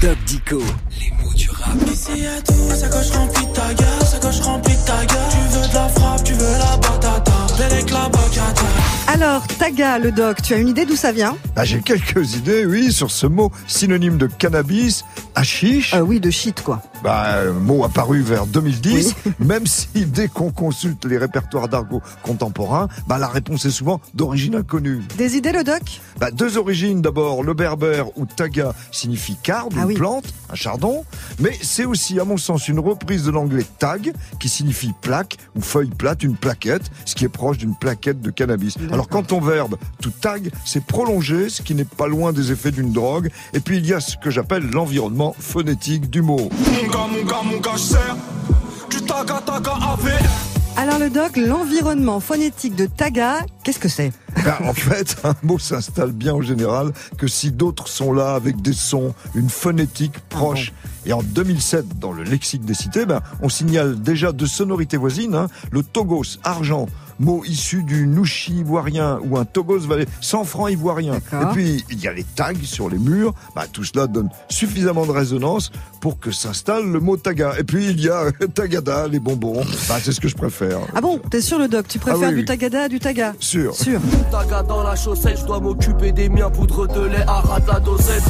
Doc Dico, les mots du rap. Ici y'a tout, ça coche remplie de ta gueule, ça coche remplie de ta gueule. Tu veux de la frappe, tu veux la batata, avec la bacata. Alors, Taga, le doc, tu as une idée d'où ça vient? Bah, J'ai quelques idées, oui, sur ce mot synonyme de cannabis, hashish. euh, Oui, de shit, quoi. Bah, euh, mot apparu vers 2010, même si dès qu'on consulte les répertoires d'argot contemporains, bah, la réponse est souvent d'origine inconnue. Des idées, le doc? Bah, deux origines d'abord, le berbère ou taga signifie carde, Ah une oui. plante, un chardon, mais c'est aussi à mon sens une reprise de l'anglais tag qui signifie plaque ou feuille plate, une plaquette, ce qui est proche d'une plaquette de cannabis. Alors quand on verbe to tag, c'est prolonger, ce qui n'est pas loin des effets d'une drogue, et puis il y a ce que j'appelle l'environnement phonétique du mot. Mon gars, mon Alors, le doc, l'environnement phonétique de Taga, qu'est-ce que c'est? Ben, en fait, un mot s'installe bien en général que si d'autres sont là avec des sons, une phonétique proche. Et en 2007, dans le lexique des cités, ben, on signale déjà deux sonorités voisines, hein, le togos, argent, mot issu du nouchi ivoirien ou un togos valait 100 francs ivoiriens. Et puis, il y a les tags sur les murs, ben, tout cela donne suffisamment de résonance pour que s'installe le mot taga. Et puis, il y a tagada, les bonbons, Ben, c'est ce que je préfère. Ah bon, t'es sûr, le doc? Tu préfères oui, du. Tagada à du Taga? Sûr. Sûr. Taga dans la chaussette, je dois m'occuper des miens, poudre de lait, arrête la dosette.